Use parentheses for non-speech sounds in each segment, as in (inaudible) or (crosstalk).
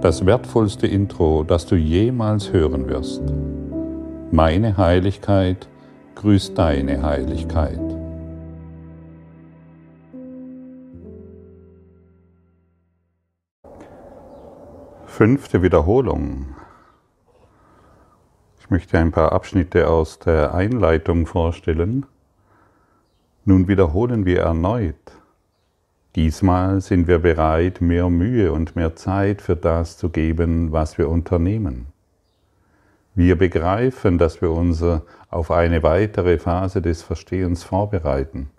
das wertvollste Intro, das du jemals hören wirst. Meine Heiligkeit grüßt deine Heiligkeit. Fünfte Wiederholung. Ich möchte ein paar Abschnitte aus der Einleitung vorstellen. Nun wiederholen wir erneut Diesmal sind wir bereit, mehr Mühe und mehr Zeit für das zu geben, was wir unternehmen. Wir begreifen, dass wir uns auf eine weitere Phase des Verstehens vorbereiten.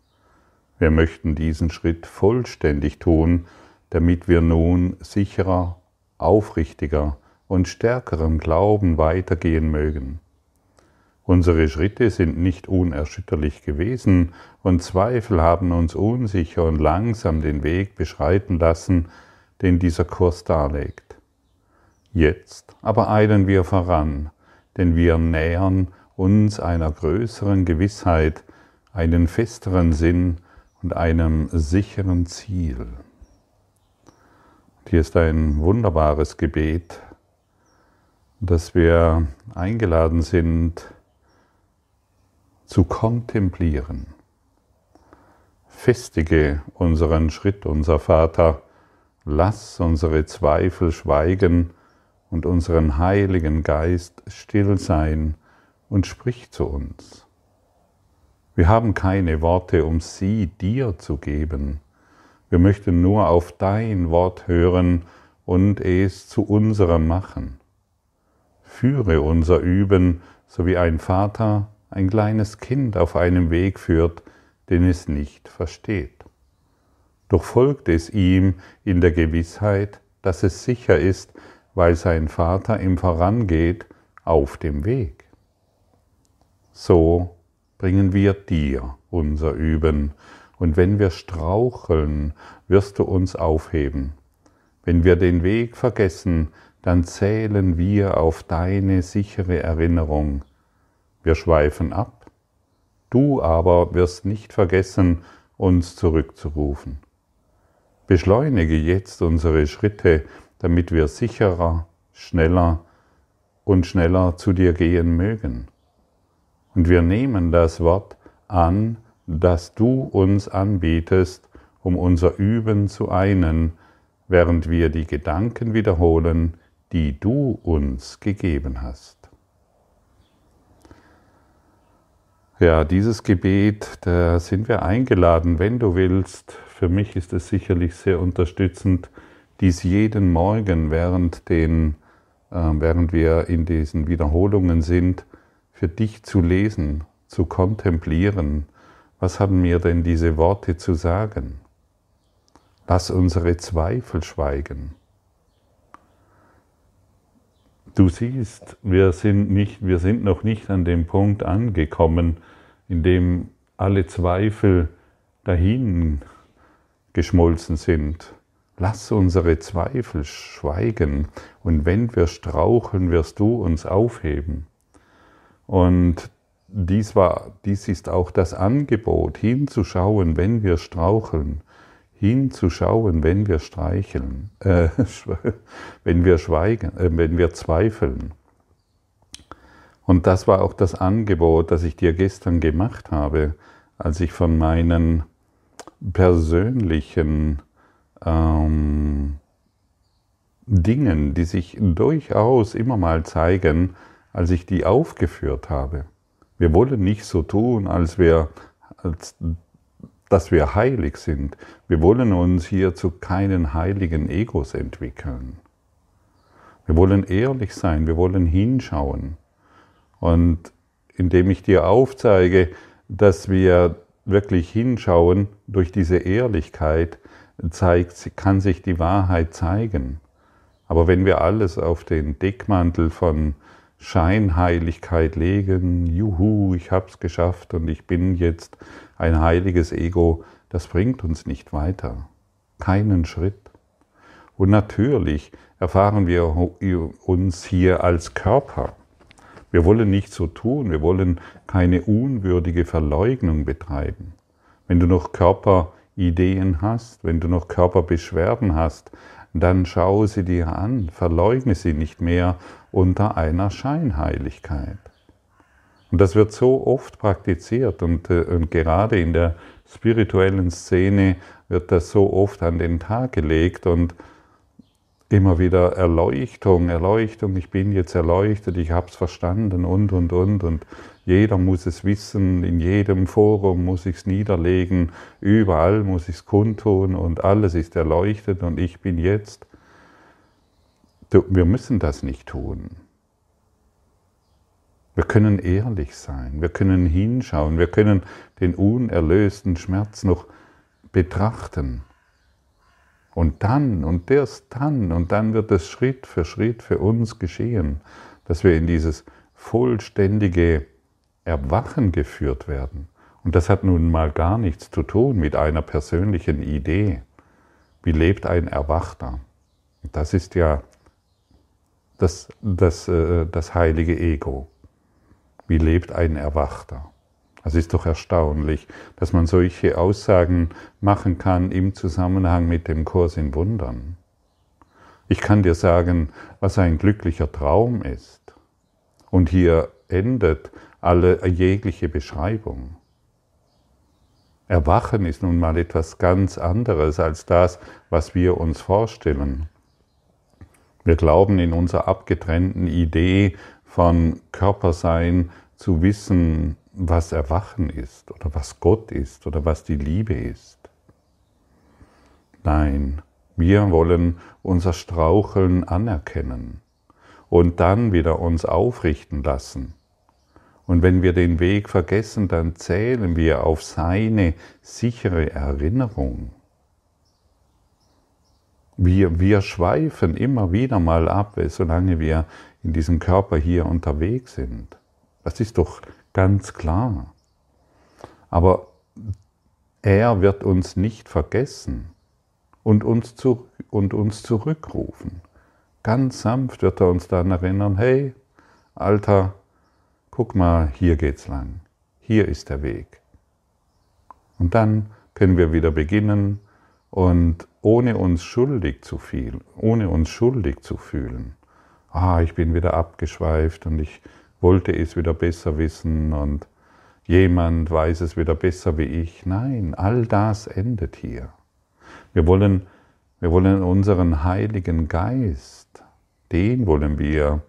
Wir möchten diesen Schritt vollständig tun, damit wir nun sicherer, aufrichtiger und stärkerem Glauben weitergehen mögen. Unsere Schritte sind nicht unerschütterlich gewesen und Zweifel haben uns unsicher und langsam den Weg beschreiten lassen, den dieser Kurs darlegt. Jetzt aber eilen wir voran, denn wir nähern uns einer größeren Gewissheit, einen festeren Sinn und einem sicheren Ziel. Hier ist ein wunderbares Gebet, dass wir eingeladen sind, zu kontemplieren. Festige unseren Schritt, unser Vater, lass unsere Zweifel schweigen und unseren Heiligen Geist still sein und sprich zu uns. Wir haben keine Worte, um sie dir zu geben. Wir möchten nur auf dein Wort hören und es zu unserem machen. Führe unser Üben, so wie ein Vater ein kleines Kind auf einem Weg führt, den es nicht versteht. Doch folgt es ihm in der Gewissheit, dass es sicher ist, weil sein Vater ihm vorangeht auf dem Weg. So bringen wir dir unser Üben, und wenn wir straucheln, wirst du uns aufheben. Wenn wir den Weg vergessen, dann zählen wir auf deine sichere Erinnerung, wir schweifen ab, du aber wirst nicht vergessen, uns zurückzurufen. Beschleunige jetzt unsere Schritte, damit wir sicherer, schneller und schneller zu dir gehen mögen. Und wir nehmen das Wort an, das du uns anbietest, um unser Üben zu einen, während wir die Gedanken wiederholen, die du uns gegeben hast. Ja, dieses Gebet, da sind wir eingeladen, wenn du willst. Für mich ist es sicherlich sehr unterstützend, dies jeden Morgen, während, den, äh, während wir in diesen Wiederholungen sind, für dich zu lesen, zu kontemplieren. Was haben mir denn diese Worte zu sagen? Lass unsere Zweifel schweigen. Du siehst, wir sind, nicht, wir sind noch nicht an dem Punkt angekommen, in dem alle Zweifel dahin geschmolzen sind. Lass unsere Zweifel schweigen und wenn wir straucheln, wirst du uns aufheben. Und dies, war, dies ist auch das Angebot, hinzuschauen, wenn wir straucheln, hinzuschauen, wenn wir streicheln, äh, (laughs) wenn wir schweigen, äh, wenn wir zweifeln. Und das war auch das Angebot, das ich dir gestern gemacht habe, als ich von meinen persönlichen ähm, Dingen, die sich durchaus immer mal zeigen, als ich die aufgeführt habe. Wir wollen nicht so tun, als wir, als dass wir heilig sind. Wir wollen uns hier zu keinen heiligen Egos entwickeln. Wir wollen ehrlich sein, wir wollen hinschauen. Und indem ich dir aufzeige, dass wir wirklich hinschauen, durch diese Ehrlichkeit zeigt, kann sich die Wahrheit zeigen. Aber wenn wir alles auf den Deckmantel von Scheinheiligkeit legen, juhu, ich hab's geschafft und ich bin jetzt ein heiliges Ego, das bringt uns nicht weiter. Keinen Schritt. Und natürlich erfahren wir uns hier als Körper. Wir wollen nicht so tun, wir wollen keine unwürdige Verleugnung betreiben. Wenn du noch Körperideen hast, wenn du noch Körperbeschwerden hast, dann schau sie dir an, verleugne sie nicht mehr unter einer Scheinheiligkeit. Und das wird so oft praktiziert und, äh, und gerade in der spirituellen Szene wird das so oft an den Tag gelegt und immer wieder Erleuchtung, Erleuchtung, ich bin jetzt erleuchtet, ich habe es verstanden und, und, und. Und jeder muss es wissen, in jedem Forum muss ich es niederlegen, überall muss ich es kundtun und alles ist erleuchtet und ich bin jetzt. Wir müssen das nicht tun. Wir können ehrlich sein, wir können hinschauen, wir können den unerlösten Schmerz noch betrachten. Und dann und erst dann und dann wird es Schritt für Schritt für uns geschehen, dass wir in dieses vollständige Erwachen geführt werden. Und das hat nun mal gar nichts zu tun mit einer persönlichen Idee. Wie lebt ein Erwachter? Das ist ja das, das, äh, das heilige Ego. Wie lebt ein Erwachter? Es ist doch erstaunlich, dass man solche Aussagen machen kann im Zusammenhang mit dem Kurs in Wundern. Ich kann dir sagen, was ein glücklicher Traum ist. Und hier endet alle jegliche Beschreibung. Erwachen ist nun mal etwas ganz anderes als das, was wir uns vorstellen. Wir glauben in unserer abgetrennten Idee von Körpersein zu wissen, was Erwachen ist oder was Gott ist oder was die Liebe ist. Nein, wir wollen unser Straucheln anerkennen und dann wieder uns aufrichten lassen und wenn wir den Weg vergessen, dann zählen wir auf seine sichere Erinnerung. Wir, wir schweifen immer wieder mal ab, solange wir in diesem Körper hier unterwegs sind. Das ist doch ganz klar. Aber er wird uns nicht vergessen und uns, zu, und uns zurückrufen. Ganz sanft wird er uns dann erinnern, hey, Alter, guck mal, hier geht's lang, hier ist der Weg. Und dann können wir wieder beginnen und ohne uns schuldig zu viel, ohne uns schuldig zu fühlen. Ah, ich bin wieder abgeschweift und ich wollte es wieder besser wissen und jemand weiß es wieder besser wie ich. Nein, all das endet hier. Wir wollen, wir wollen unseren Heiligen Geist, den wollen wir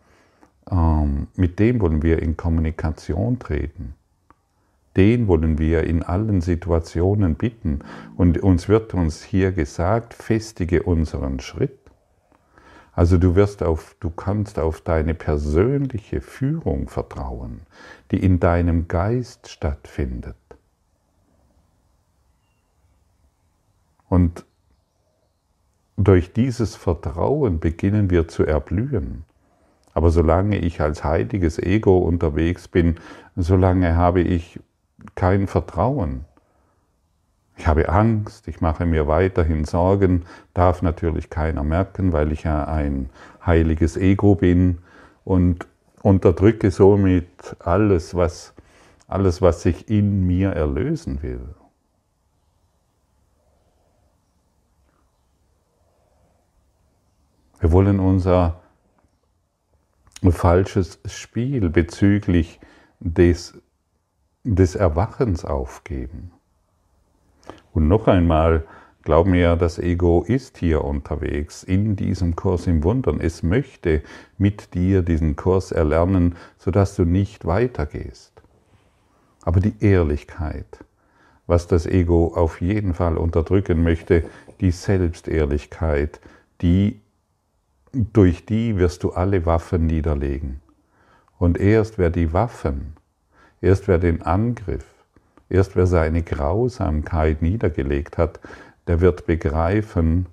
ähm, mit dem wollen wir in Kommunikation treten. Den wollen wir in allen Situationen bitten. Und uns wird uns hier gesagt, festige unseren Schritt. Also du wirst auf, du kannst auf deine persönliche Führung vertrauen, die in deinem Geist stattfindet. Und durch dieses Vertrauen beginnen wir zu erblühen. Aber solange ich als heiliges Ego unterwegs bin, solange habe ich kein Vertrauen. Ich habe Angst, ich mache mir weiterhin Sorgen, darf natürlich keiner merken, weil ich ja ein heiliges Ego bin und unterdrücke somit alles, was, alles, was sich in mir erlösen will. Wir wollen unser falsches Spiel bezüglich des, des Erwachens aufgeben. Und noch einmal, glaub mir, das Ego ist hier unterwegs in diesem Kurs im Wundern. Es möchte mit dir diesen Kurs erlernen, sodass du nicht weitergehst. Aber die Ehrlichkeit, was das Ego auf jeden Fall unterdrücken möchte, die Selbstehrlichkeit, die durch die wirst du alle Waffen niederlegen. Und erst wer die Waffen, erst wer den Angriff, erst wer seine Grausamkeit niedergelegt hat, der wird begreifen,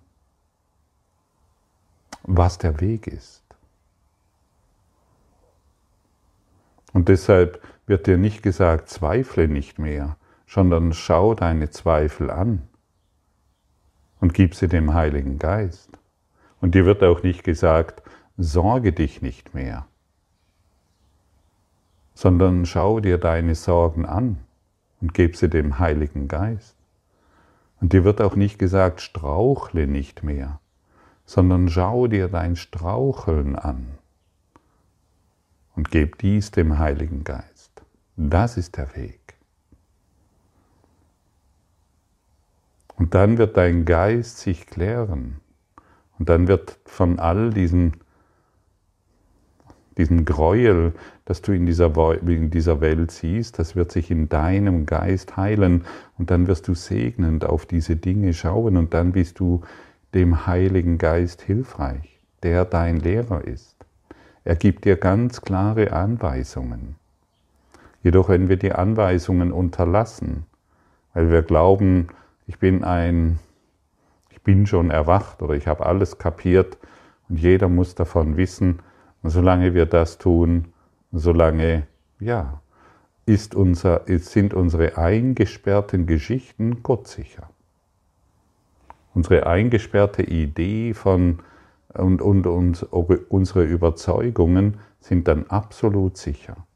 was der Weg ist. Und deshalb wird dir nicht gesagt, zweifle nicht mehr, sondern schau deine Zweifel an und gib sie dem Heiligen Geist. Und dir wird auch nicht gesagt, sorge dich nicht mehr, sondern schau dir deine Sorgen an und gib sie dem Heiligen Geist. Und dir wird auch nicht gesagt, strauchle nicht mehr, sondern schau dir dein Straucheln an und gib dies dem Heiligen Geist. Das ist der Weg. Und dann wird dein Geist sich klären. Und dann wird von all diesen, diesen Gräuel, das du in dieser, in dieser Welt siehst, das wird sich in deinem Geist heilen. Und dann wirst du segnend auf diese Dinge schauen. Und dann bist du dem Heiligen Geist hilfreich, der dein Lehrer ist. Er gibt dir ganz klare Anweisungen. Jedoch, wenn wir die Anweisungen unterlassen, weil wir glauben, ich bin ein, ich bin schon erwacht oder ich habe alles kapiert und jeder muss davon wissen, und solange wir das tun, solange, ja, ist unser, sind unsere eingesperrten Geschichten gottsicher. Unsere eingesperrte Idee von und, und, und unsere Überzeugungen sind dann absolut sicher.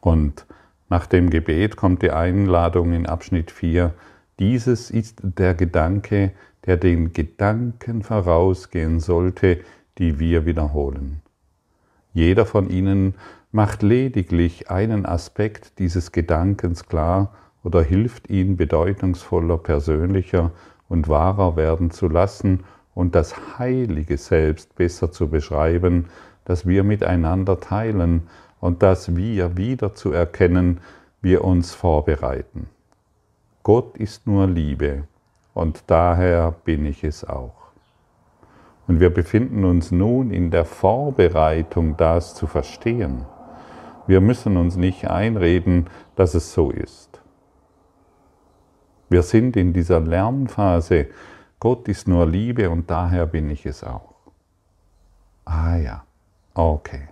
Und nach dem Gebet kommt die Einladung in Abschnitt 4. Dieses ist der Gedanke, der den Gedanken vorausgehen sollte, die wir wiederholen. Jeder von ihnen macht lediglich einen Aspekt dieses Gedankens klar oder hilft ihn bedeutungsvoller, persönlicher und wahrer werden zu lassen und das heilige Selbst besser zu beschreiben, das wir miteinander teilen und das wir wieder zu erkennen, wir uns vorbereiten. Gott ist nur Liebe und daher bin ich es auch. Und wir befinden uns nun in der Vorbereitung, das zu verstehen. Wir müssen uns nicht einreden, dass es so ist. Wir sind in dieser Lernphase. Gott ist nur Liebe und daher bin ich es auch. Ah ja, okay.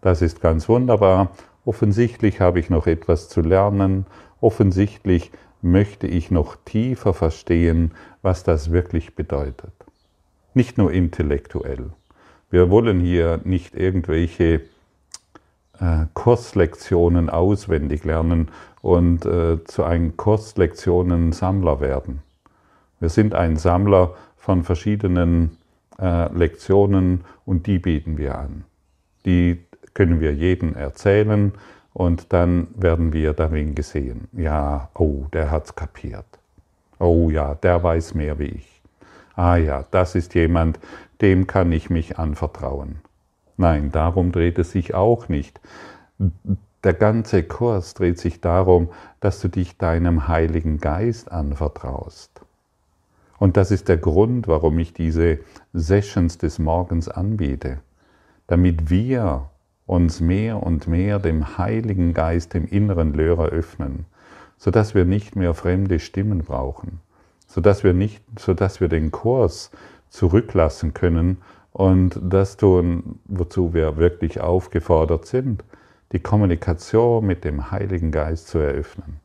Das ist ganz wunderbar. Offensichtlich habe ich noch etwas zu lernen. Offensichtlich möchte ich noch tiefer verstehen, was das wirklich bedeutet. Nicht nur intellektuell. Wir wollen hier nicht irgendwelche äh, Kurslektionen auswendig lernen und äh, zu einem Kurslektionen-Sammler werden. Wir sind ein Sammler von verschiedenen äh, Lektionen und die bieten wir an. Die können wir jedem erzählen und dann werden wir darin gesehen. Ja, oh, der hat's kapiert. Oh ja, der weiß mehr wie ich. Ah ja, das ist jemand, dem kann ich mich anvertrauen. Nein, darum dreht es sich auch nicht. Der ganze Kurs dreht sich darum, dass du dich deinem Heiligen Geist anvertraust. Und das ist der Grund, warum ich diese Sessions des Morgens anbiete, damit wir uns mehr und mehr dem Heiligen Geist, dem inneren Lörer öffnen, sodass wir nicht mehr fremde Stimmen brauchen, sodass wir, nicht, sodass wir den Kurs zurücklassen können und das tun, wozu wir wirklich aufgefordert sind, die Kommunikation mit dem Heiligen Geist zu eröffnen.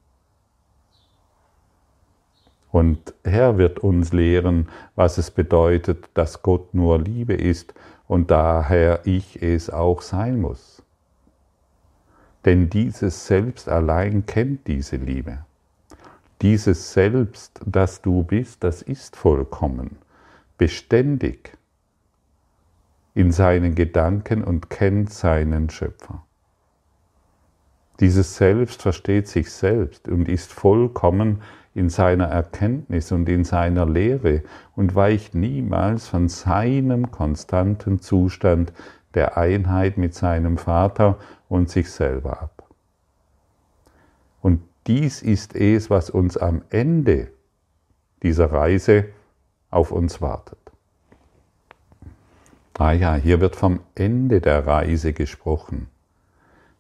Und er wird uns lehren, was es bedeutet, dass Gott nur Liebe ist und daher ich es auch sein muss. Denn dieses Selbst allein kennt diese Liebe. Dieses Selbst, das du bist, das ist vollkommen, beständig in seinen Gedanken und kennt seinen Schöpfer. Dieses Selbst versteht sich selbst und ist vollkommen in seiner Erkenntnis und in seiner Lehre und weicht niemals von seinem konstanten Zustand der Einheit mit seinem Vater und sich selber ab. Und dies ist es, was uns am Ende dieser Reise auf uns wartet. Ah ja, hier wird vom Ende der Reise gesprochen.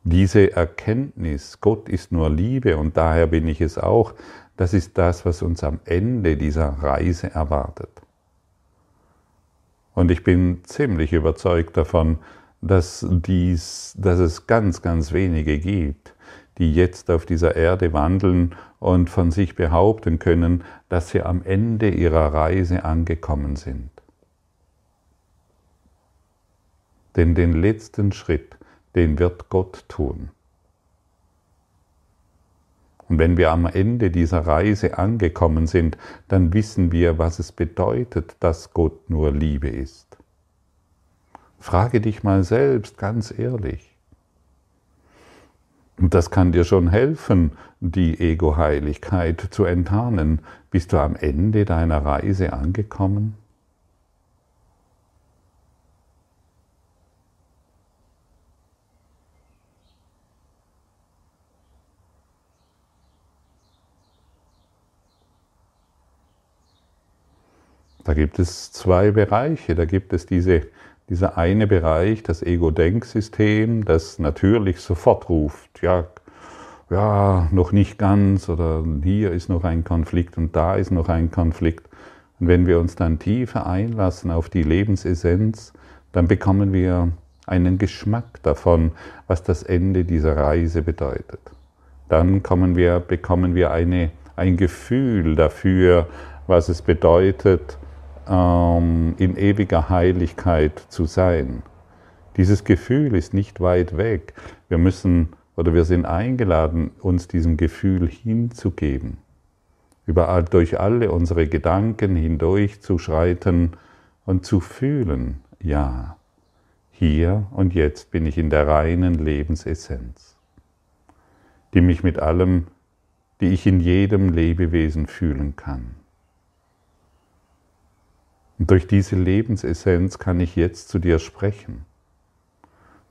Diese Erkenntnis, Gott ist nur Liebe und daher bin ich es auch, das ist das, was uns am Ende dieser Reise erwartet. Und ich bin ziemlich überzeugt davon, dass, dies, dass es ganz, ganz wenige gibt, die jetzt auf dieser Erde wandeln und von sich behaupten können, dass sie am Ende ihrer Reise angekommen sind. Denn den letzten Schritt, den wird Gott tun. Und wenn wir am Ende dieser Reise angekommen sind, dann wissen wir, was es bedeutet, dass Gott nur Liebe ist. Frage dich mal selbst ganz ehrlich. Und das kann dir schon helfen, die Ego-Heiligkeit zu enttarnen. Bist du am Ende deiner Reise angekommen? Da gibt es zwei Bereiche. Da gibt es diese, dieser eine Bereich, das Ego-Denksystem, das natürlich sofort ruft, ja, ja, noch nicht ganz oder hier ist noch ein Konflikt und da ist noch ein Konflikt. Und wenn wir uns dann tiefer einlassen auf die Lebensessenz, dann bekommen wir einen Geschmack davon, was das Ende dieser Reise bedeutet. Dann wir, bekommen wir eine, ein Gefühl dafür, was es bedeutet, ähm, in ewiger Heiligkeit zu sein. Dieses Gefühl ist nicht weit weg. Wir müssen oder wir sind eingeladen, uns diesem Gefühl hinzugeben, überall durch alle unsere Gedanken hindurch zu schreiten und zu fühlen, ja, hier und jetzt bin ich in der reinen Lebensessenz, die mich mit allem, die ich in jedem Lebewesen fühlen kann. Und durch diese Lebensessenz kann ich jetzt zu dir sprechen.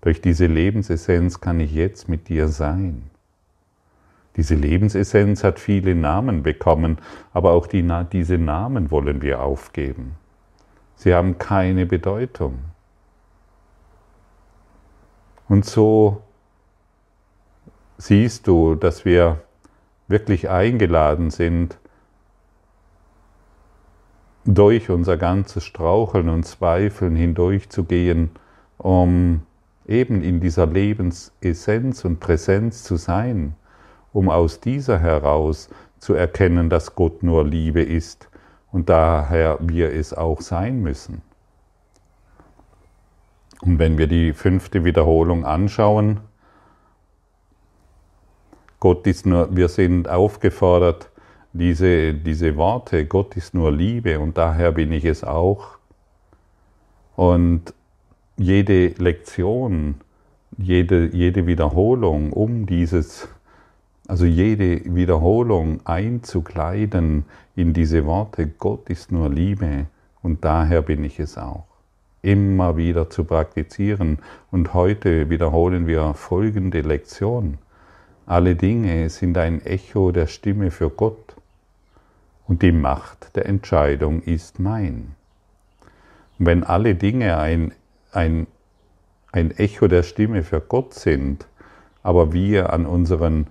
Durch diese Lebensessenz kann ich jetzt mit dir sein. Diese Lebensessenz hat viele Namen bekommen, aber auch die, diese Namen wollen wir aufgeben. Sie haben keine Bedeutung. Und so siehst du, dass wir wirklich eingeladen sind, durch unser ganzes Straucheln und Zweifeln hindurchzugehen, um eben in dieser Lebensessenz und Präsenz zu sein, um aus dieser heraus zu erkennen, dass Gott nur Liebe ist und daher wir es auch sein müssen. Und wenn wir die fünfte Wiederholung anschauen, Gott ist nur, wir sind aufgefordert, diese, diese Worte, Gott ist nur Liebe und daher bin ich es auch. Und jede Lektion, jede, jede Wiederholung, um dieses, also jede Wiederholung einzukleiden in diese Worte, Gott ist nur Liebe und daher bin ich es auch. Immer wieder zu praktizieren. Und heute wiederholen wir folgende Lektion. Alle Dinge sind ein Echo der Stimme für Gott und die Macht der Entscheidung ist mein. Und wenn alle Dinge ein, ein, ein Echo der Stimme für Gott sind, aber wir an unseren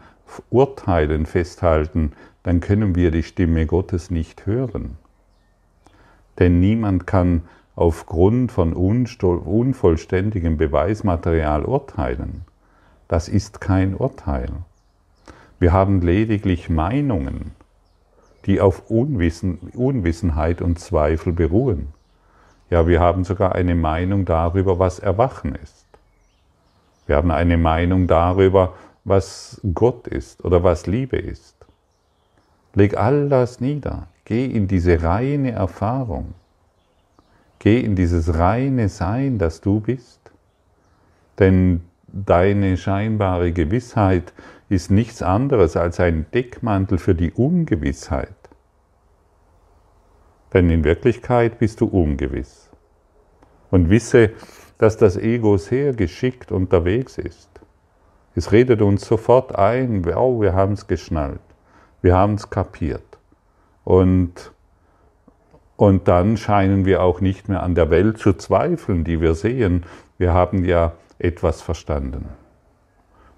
Urteilen festhalten, dann können wir die Stimme Gottes nicht hören. Denn niemand kann aufgrund von unvollständigem Beweismaterial urteilen. Das ist kein Urteil. Wir haben lediglich Meinungen die auf Unwissen, Unwissenheit und Zweifel beruhen. Ja, wir haben sogar eine Meinung darüber, was Erwachen ist. Wir haben eine Meinung darüber, was Gott ist oder was Liebe ist. Leg all das nieder. Geh in diese reine Erfahrung. Geh in dieses reine Sein, das du bist. Denn deine scheinbare Gewissheit ist nichts anderes als ein Deckmantel für die Ungewissheit. Denn in Wirklichkeit bist du ungewiss. Und wisse, dass das Ego sehr geschickt unterwegs ist. Es redet uns sofort ein, oh, wir haben es geschnallt, wir haben es kapiert. Und, und dann scheinen wir auch nicht mehr an der Welt zu zweifeln, die wir sehen. Wir haben ja etwas verstanden.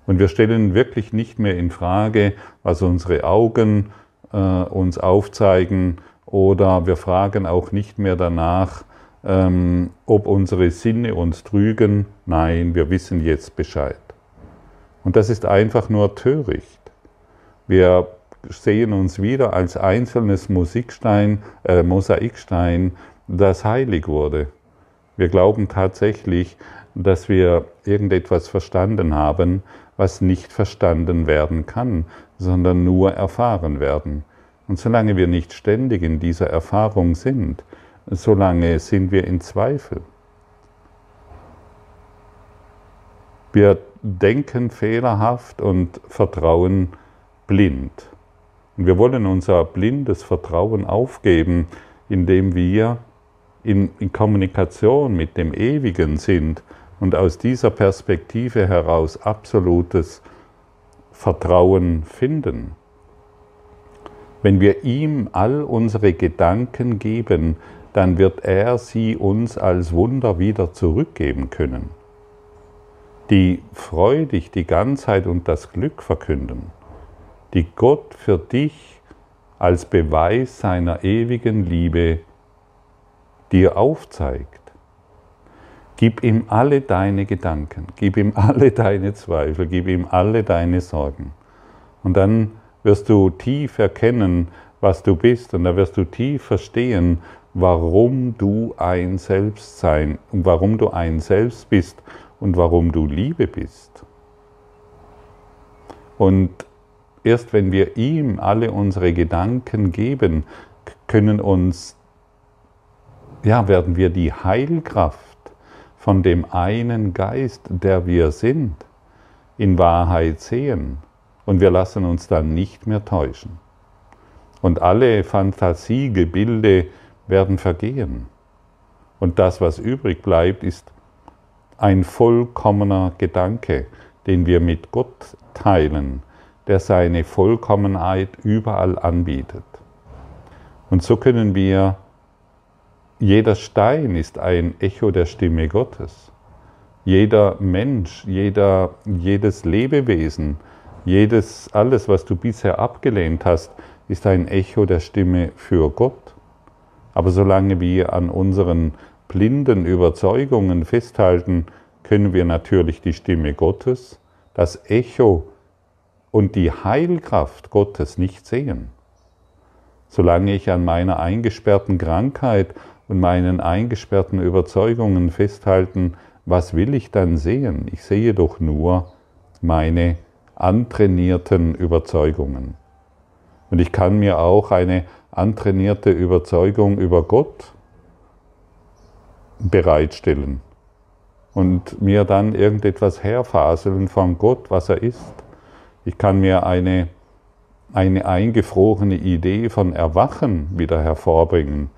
Und wir stellen wirklich nicht mehr in Frage, was unsere Augen äh, uns aufzeigen oder wir fragen auch nicht mehr danach, ähm, ob unsere Sinne uns trügen. Nein, wir wissen jetzt Bescheid. Und das ist einfach nur töricht. Wir sehen uns wieder als einzelnes Musikstein, äh, Mosaikstein, das heilig wurde. Wir glauben tatsächlich, dass wir irgendetwas verstanden haben, was nicht verstanden werden kann, sondern nur erfahren werden. Und solange wir nicht ständig in dieser Erfahrung sind, solange sind wir in Zweifel. Wir denken fehlerhaft und vertrauen blind. Und wir wollen unser blindes Vertrauen aufgeben, indem wir in, in Kommunikation mit dem Ewigen sind und aus dieser Perspektive heraus absolutes Vertrauen finden. Wenn wir ihm all unsere Gedanken geben, dann wird er sie uns als Wunder wieder zurückgeben können, die freudig die Ganzheit und das Glück verkünden, die Gott für dich als Beweis seiner ewigen Liebe dir aufzeigt. Gib ihm alle deine Gedanken, gib ihm alle deine Zweifel, gib ihm alle deine Sorgen. Und dann wirst du tief erkennen, was du bist, und da wirst du tief verstehen, warum du ein Selbstsein und warum du ein Selbst bist und warum du Liebe bist. Und erst wenn wir ihm alle unsere Gedanken geben, können uns ja, werden wir die Heilkraft von dem einen Geist, der wir sind, in Wahrheit sehen. Und wir lassen uns dann nicht mehr täuschen. Und alle Fantasiegebilde werden vergehen. Und das, was übrig bleibt, ist ein vollkommener Gedanke, den wir mit Gott teilen, der seine Vollkommenheit überall anbietet. Und so können wir jeder Stein ist ein Echo der Stimme Gottes. Jeder Mensch, jeder, jedes Lebewesen, jedes, alles, was du bisher abgelehnt hast, ist ein Echo der Stimme für Gott. Aber solange wir an unseren blinden Überzeugungen festhalten, können wir natürlich die Stimme Gottes, das Echo und die Heilkraft Gottes nicht sehen. Solange ich an meiner eingesperrten Krankheit und meinen eingesperrten Überzeugungen festhalten, was will ich dann sehen? Ich sehe doch nur meine antrainierten Überzeugungen. Und ich kann mir auch eine antrainierte Überzeugung über Gott bereitstellen und mir dann irgendetwas herfaseln von Gott, was er ist. Ich kann mir eine, eine eingefrorene Idee von Erwachen wieder hervorbringen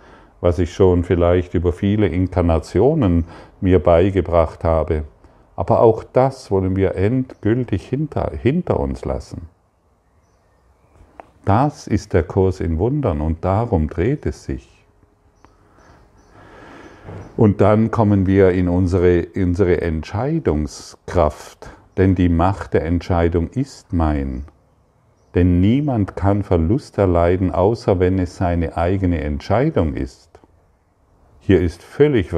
was ich schon vielleicht über viele Inkarnationen mir beigebracht habe. Aber auch das wollen wir endgültig hinter, hinter uns lassen. Das ist der Kurs in Wundern und darum dreht es sich. Und dann kommen wir in unsere, unsere Entscheidungskraft, denn die Macht der Entscheidung ist mein. Denn niemand kann Verlust erleiden, außer wenn es seine eigene Entscheidung ist. Hier ist völlig,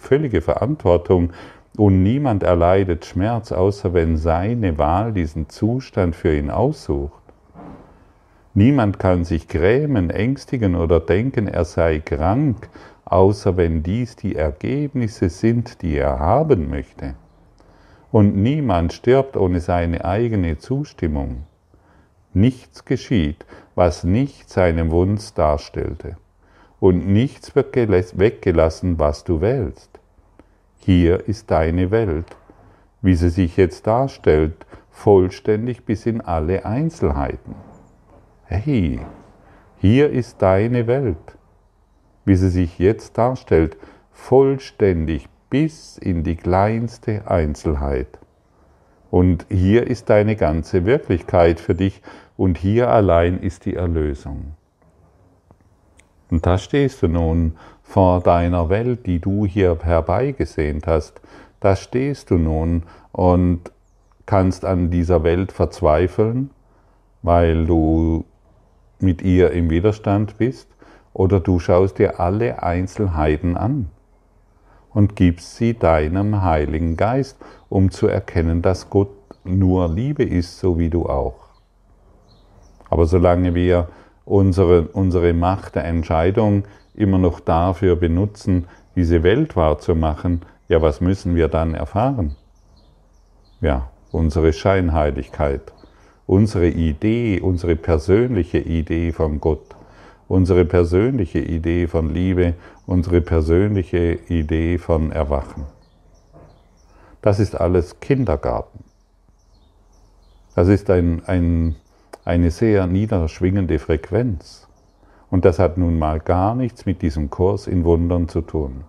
völlige Verantwortung und niemand erleidet Schmerz, außer wenn seine Wahl diesen Zustand für ihn aussucht. Niemand kann sich grämen, ängstigen oder denken, er sei krank, außer wenn dies die Ergebnisse sind, die er haben möchte. Und niemand stirbt ohne seine eigene Zustimmung. Nichts geschieht, was nicht seinem Wunsch darstellte und nichts wird weggelassen, was du wählst. Hier ist deine Welt, wie sie sich jetzt darstellt, vollständig bis in alle Einzelheiten. Hey, hier ist deine Welt, wie sie sich jetzt darstellt, vollständig bis in die kleinste Einzelheit. Und hier ist deine ganze Wirklichkeit für dich und hier allein ist die Erlösung. Und da stehst du nun vor deiner Welt, die du hier herbeigesehnt hast. Da stehst du nun und kannst an dieser Welt verzweifeln, weil du mit ihr im Widerstand bist, oder du schaust dir alle Einzelheiten an und gibst sie deinem Heiligen Geist, um zu erkennen, dass Gott nur Liebe ist, so wie du auch. Aber solange wir unsere, unsere Macht der Entscheidung immer noch dafür benutzen, diese Welt wahrzumachen, Ja, was müssen wir dann erfahren? Ja, unsere Scheinheiligkeit, unsere Idee, unsere persönliche Idee von Gott, unsere persönliche Idee von Liebe, unsere persönliche Idee von Erwachen. Das ist alles Kindergarten. Das ist ein, ein, eine sehr niederschwingende Frequenz. Und das hat nun mal gar nichts mit diesem Kurs in Wundern zu tun.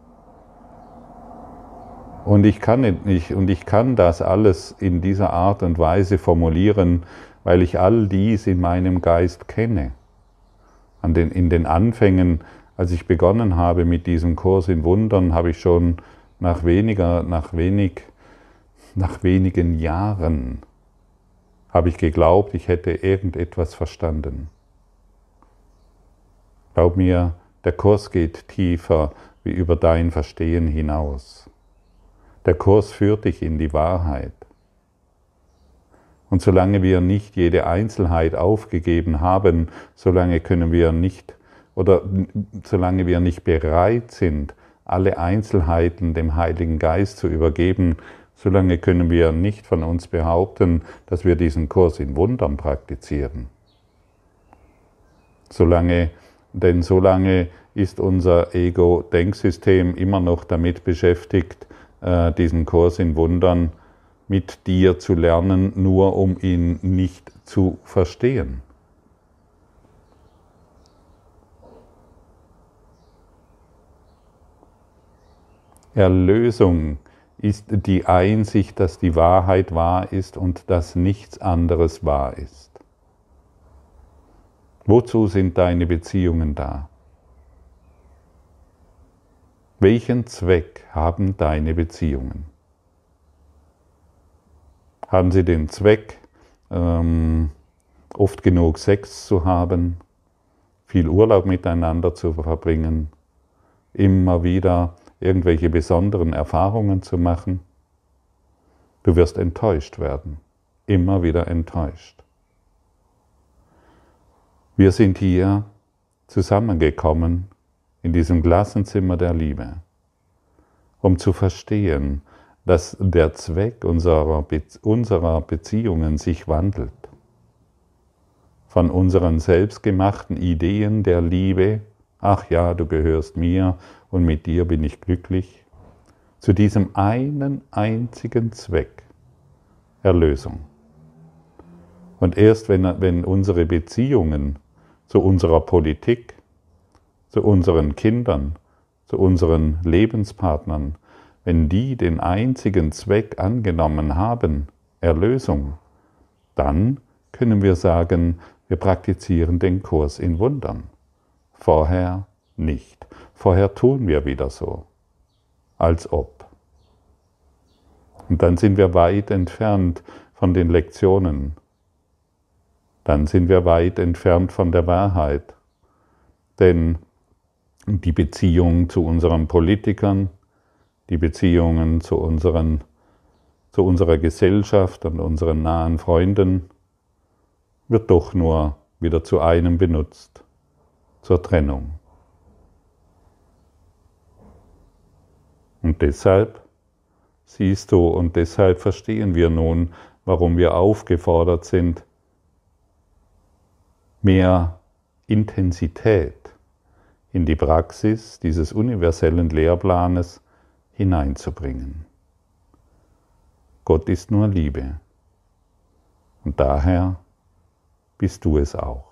Und ich kann nicht, und ich kann das alles in dieser Art und Weise formulieren, weil ich all dies in meinem Geist kenne. An den, in den Anfängen, als ich begonnen habe mit diesem Kurs in Wundern, habe ich schon nach weniger, nach wenig, nach wenigen Jahren habe ich geglaubt, ich hätte irgendetwas verstanden. Glaub mir, der Kurs geht tiefer wie über dein Verstehen hinaus. Der Kurs führt dich in die Wahrheit. Und solange wir nicht jede Einzelheit aufgegeben haben, solange können wir nicht oder solange wir nicht bereit sind, alle Einzelheiten dem Heiligen Geist zu übergeben, solange können wir nicht von uns behaupten, dass wir diesen Kurs in Wundern praktizieren. Solange, denn solange ist unser Ego-Denksystem immer noch damit beschäftigt, äh, diesen Kurs in Wundern mit dir zu lernen, nur um ihn nicht zu verstehen. Erlösung ist die Einsicht, dass die Wahrheit wahr ist und dass nichts anderes wahr ist. Wozu sind deine Beziehungen da? Welchen Zweck haben deine Beziehungen? Haben sie den Zweck, ähm, oft genug Sex zu haben, viel Urlaub miteinander zu verbringen, immer wieder irgendwelche besonderen Erfahrungen zu machen? Du wirst enttäuscht werden, immer wieder enttäuscht. Wir sind hier zusammengekommen in diesem Klassenzimmer der Liebe, um zu verstehen, dass der Zweck unserer, Be unserer Beziehungen sich wandelt. Von unseren selbstgemachten Ideen der Liebe, ach ja, du gehörst mir und mit dir bin ich glücklich, zu diesem einen einzigen Zweck, Erlösung. Und erst wenn, wenn unsere Beziehungen zu unserer Politik, zu unseren Kindern, zu unseren Lebenspartnern, wenn die den einzigen Zweck angenommen haben, Erlösung, dann können wir sagen, wir praktizieren den Kurs in Wundern. Vorher nicht. Vorher tun wir wieder so, als ob. Und dann sind wir weit entfernt von den Lektionen. Dann sind wir weit entfernt von der Wahrheit. Denn die Beziehung zu unseren Politikern, die Beziehungen zu, unseren, zu unserer Gesellschaft und unseren nahen Freunden wird doch nur wieder zu einem benutzt, zur Trennung. Und deshalb, siehst du, und deshalb verstehen wir nun, warum wir aufgefordert sind, mehr Intensität in die Praxis dieses universellen Lehrplanes hineinzubringen. Gott ist nur Liebe und daher bist du es auch.